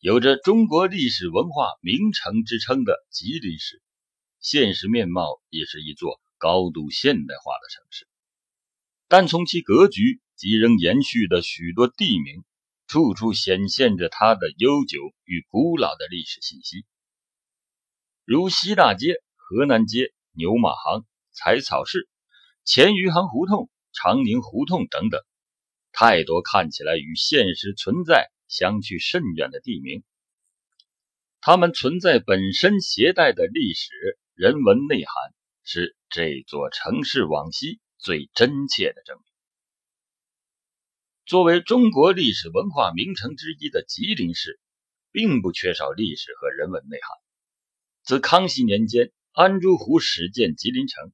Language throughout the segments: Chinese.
有着中国历史文化名城之称的吉林市，现实面貌也是一座高度现代化的城市。但从其格局及仍延续的许多地名，处处显现着它的悠久与古老的历史信息，如西大街、河南街、牛马行、采草市、前余杭胡同、长宁胡同等等，太多看起来与现实存在。相去甚远的地名，它们存在本身携带的历史人文内涵，是这座城市往昔最真切的证明。作为中国历史文化名城之一的吉林市，并不缺少历史和人文内涵。自康熙年间安珠湖始建吉林城，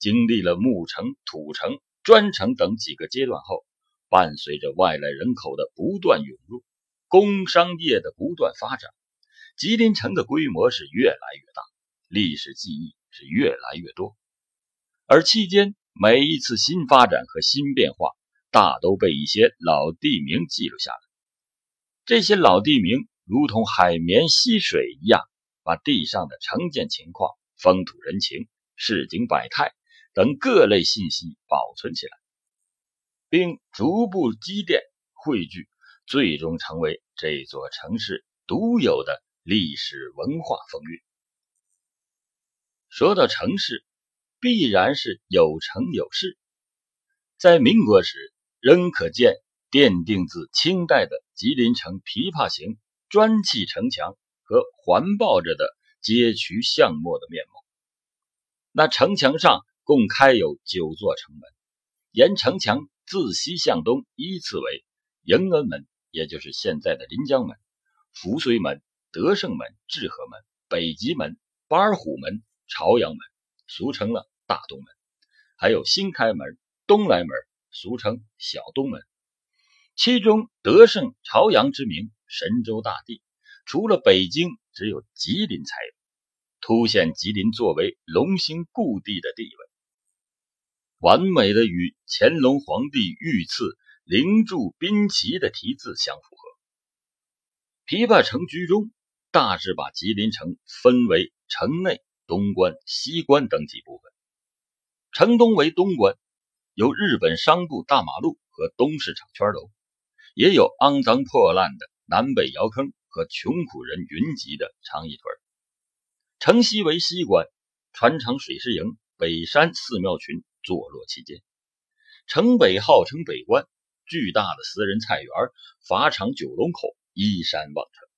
经历了木城、土城、砖城等几个阶段后，伴随着外来人口的不断涌入。工商业的不断发展，吉林城的规模是越来越大，历史记忆是越来越多。而期间每一次新发展和新变化，大都被一些老地名记录下来。这些老地名如同海绵吸水一样，把地上的城建情况、风土人情、市井百态等各类信息保存起来，并逐步积淀汇聚。最终成为这座城市独有的历史文化风韵。说到城市，必然是有城有市。在民国时，仍可见奠定自清代的吉林城琵琶形砖砌城墙和环抱着的街渠巷陌的面貌。那城墙上共开有九座城门，沿城墙自西向东依次为迎恩门。也就是现在的临江门、扶绥门、德胜门、治河门、北极门、巴尔虎门、朝阳门，俗称了大东门；还有新开门、东来门，俗称小东门。其中德胜、朝阳之名，神州大地，除了北京，只有吉林才有，凸显吉林作为龙兴故地的地位，完美的与乾隆皇帝御赐。灵柱宾旗的题字相符合。琵琶城居中，大致把吉林城分为城内、东关、西关等几部分。城东为东关，有日本商部大马路和东市场圈楼，也有肮脏破烂的南北窑坑和穷苦人云集的长义屯。城西为西关，船厂水师营、北山寺庙群坐落其间。城北号称北关。巨大的私人菜园、法场、九龙口依山望城。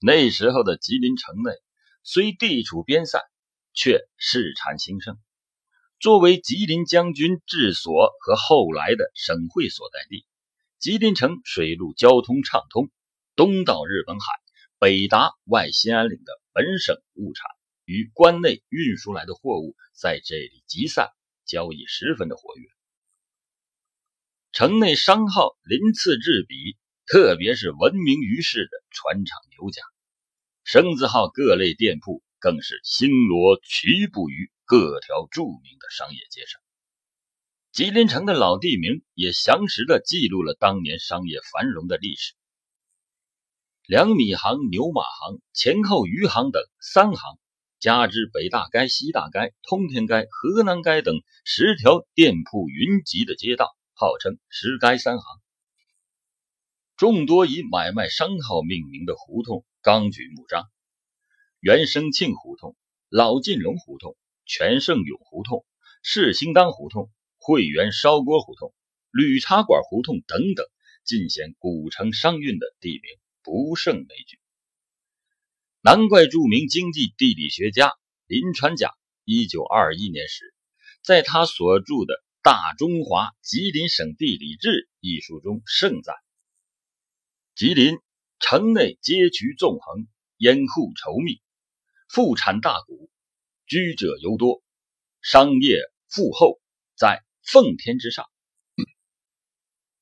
那时候的吉林城内虽地处边塞，却市产兴盛。作为吉林将军治所和后来的省会所在地，吉林城水陆交通畅通，东到日本海，北达外兴安岭的本省物产与关内运输来的货物在这里集散，交易十分的活跃。城内商号鳞次栉比，特别是闻名于世的船厂牛家，生字号各类店铺更是星罗棋布于各条著名的商业街上。吉林城的老地名也详实的记录了当年商业繁荣的历史。两米行、牛马行、前后余杭等三行，加之北大街、西大街、通天街、河南街等十条店铺云集的街道。号称石街三行，众多以买卖商号命名的胡同刚举目张：原生庆胡同、老晋龙胡同、全盛永胡同、世兴当胡同、汇源烧锅胡同、铝茶馆胡同等等，尽显古城商运的地名不胜枚举。难怪著名经济地理学家林传甲一九二一年时，在他所著的。《大中华吉林省地理志》一书中盛赞：吉林城内街渠纵横，烟户稠密，富产大谷，居者尤多，商业富厚，在奉天之上。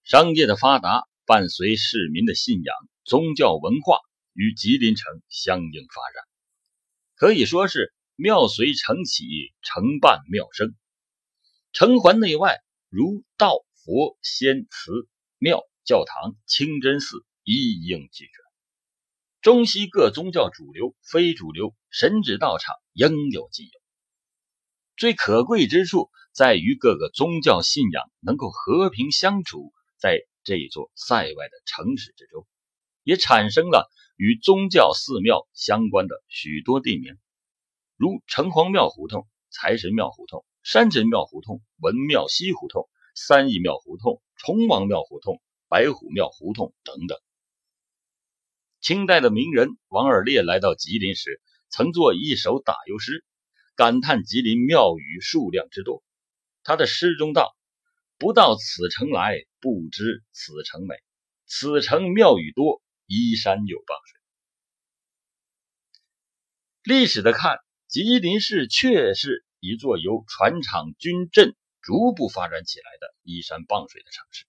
商业的发达伴随市民的信仰、宗教文化与吉林城相应发展，可以说是庙随城起，城伴庙生。城环内外如道、佛、仙、祠、庙、教堂、清真寺一应俱全。中西各宗教主流、非主流、神职道场应有尽有。最可贵之处在于各个宗教信仰能够和平相处在这座塞外的城市之中，也产生了与宗教寺庙相关的许多地名，如城隍庙胡同、财神庙胡同、山神庙胡同、文庙西胡同、三义庙胡同、崇王庙胡同、白虎庙胡同等等。清代的名人王尔烈来到吉林时，曾作一首打油诗，感叹吉林庙宇数量之多。他的诗中道：“不到此城来，不知此城美。此城庙宇多，依山有傍水。”历史的看，吉林市确是一座由船厂军镇逐步发展起来的依山傍水的城市。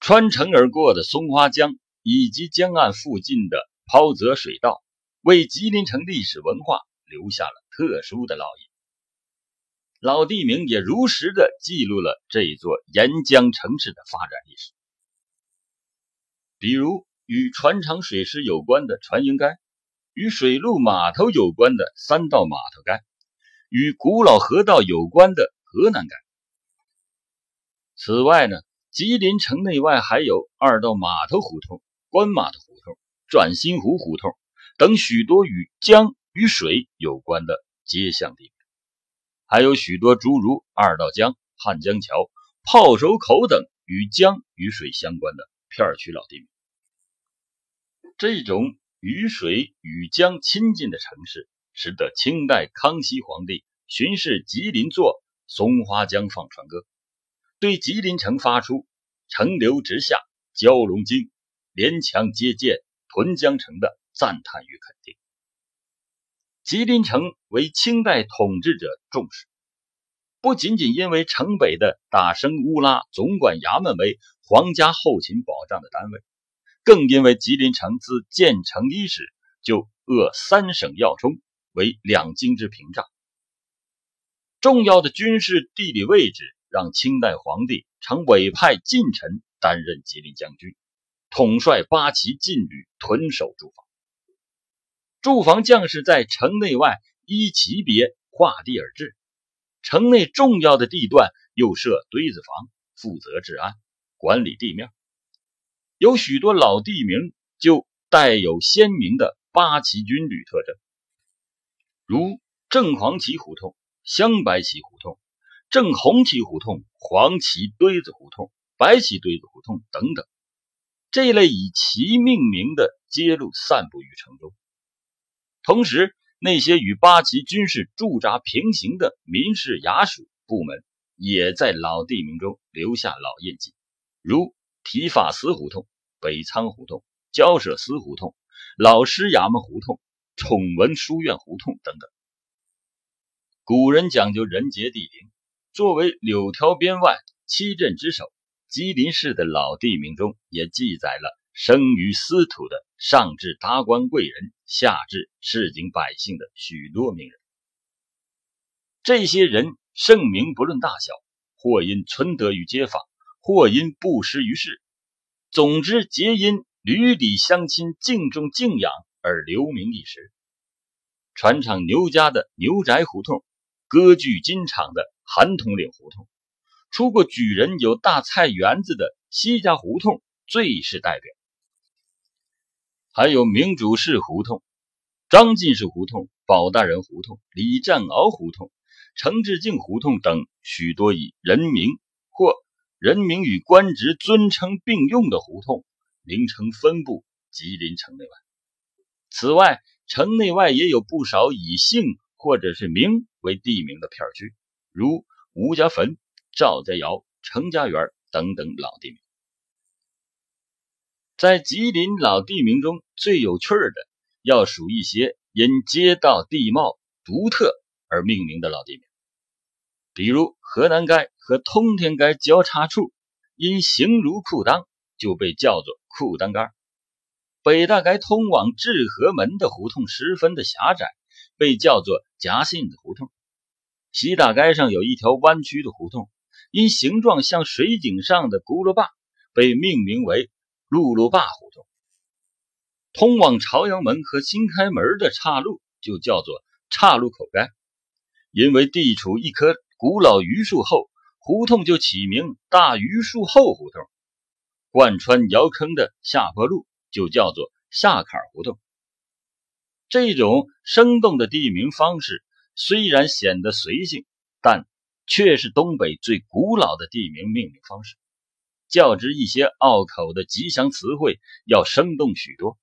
穿城而过的松花江。以及江岸附近的抛泽水道，为吉林城历史文化留下了特殊的烙印。老地名也如实的记录了这座沿江城市的发展历史。比如与船厂水师有关的船营街，与水陆码头有关的三道码头街，与古老河道有关的河南街。此外呢，吉林城内外还有二道码头胡同。关码头胡同、转心湖胡同等许多与江与水有关的街巷地名，还有许多诸如二道江、汉江桥、炮手口等与江与水相关的片区老地名。这种与水与江亲近的城市，使得清代康熙皇帝巡视吉林作《松花江放船歌》，对吉林城发出“城流直下，蛟龙惊”。连墙接见屯江城的赞叹与肯定。吉林城为清代统治者重视，不仅仅因为城北的打生乌拉总管衙门为皇家后勤保障的单位，更因为吉林城自建成伊始就扼三省要冲，为两京之屏障。重要的军事地理位置让清代皇帝常委派近臣担任吉林将军。统帅八旗禁旅屯守驻防，驻防将士在城内外依级别划地而治，城内重要的地段又设堆子房，负责治安管理地面。有许多老地名就带有鲜明的八旗军旅特征，如正黄旗胡同、镶白旗胡同、正红旗胡同、黄旗堆子胡同、白旗堆子胡同等等。这类以其命名的街路散布于城中，同时那些与八旗军事驻扎平行的民事衙署部门，也在老地名中留下老印记，如提法司胡同、北仓胡同、交涉司胡同、老师衙门胡同、崇文书院胡同等等。古人讲究人杰地灵，作为柳条边外七镇之首。吉林市的老地名中也记载了生于司土的上至达官贵人，下至市井百姓的许多名人。这些人盛名不论大小，或因存德于街坊，或因布施于世，总之皆因屡里乡亲敬重敬仰而留名一时。船厂牛家的牛宅胡同，割据金厂的韩统领胡同。出过举人有大菜园子的西家胡同最是代表，还有明主氏胡同、张进士胡同、保大人胡同、李占鳌胡同、程志敬胡同等许多以人名或人名与官职尊称并用的胡同，名称分布吉林城内外。此外，城内外也有不少以姓或者是名为地名的片区，如吴家坟。赵家窑、程家园等等老地名，在吉林老地名中最有趣的，要数一些因街道地貌独特而命名的老地名，比如河南街和通天街交叉处，因形如裤裆，就被叫做裤裆街；北大街通往治河门的胡同十分的狭窄，被叫做夹信子胡同；西大街上有一条弯曲的胡同。因形状像水井上的轱辘坝，被命名为“辘轳坝胡同”。通往朝阳门和新开门的岔路就叫做岔路口街，因为地处一棵古老榆树后，胡同就起名大榆树后胡同。贯穿窑坑的下坡路就叫做下坎胡同。这种生动的地名方式虽然显得随性，但却是东北最古老的地名命名方式，较之一些拗口的吉祥词汇要生动许多。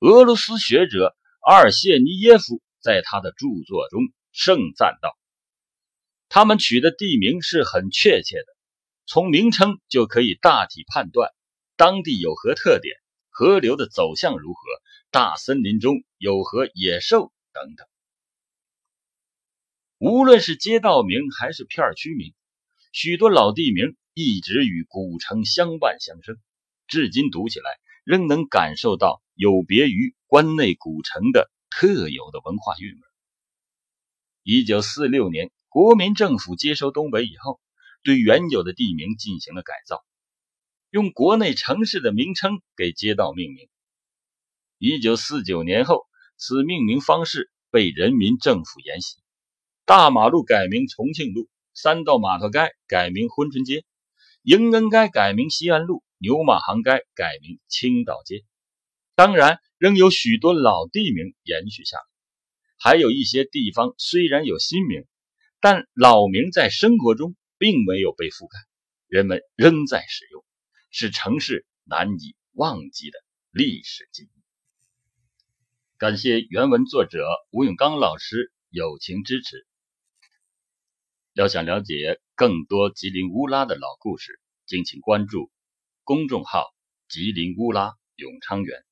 俄罗斯学者阿尔谢尼耶夫在他的著作中盛赞道：“他们取的地名是很确切的。”从名称就可以大体判断当地有何特点，河流的走向如何，大森林中有何野兽等等。无论是街道名还是片区名，许多老地名一直与古城相伴相生，至今读起来仍能感受到有别于关内古城的特有的文化韵味。一九四六年，国民政府接收东北以后。对原有的地名进行了改造，用国内城市的名称给街道命名。一九四九年后，此命名方式被人民政府沿袭，大马路改名重庆路，三道码头街改名珲春街，迎恩街改名西安路，牛马行街改名青岛街。当然，仍有许多老地名延续下来，还有一些地方虽然有新名，但老名在生活中。并没有被覆盖，人们仍在使用，是城市难以忘记的历史记忆。感谢原文作者吴永刚老师友情支持。要想了解更多吉林乌拉的老故事，敬请关注公众号“吉林乌拉永昌园”。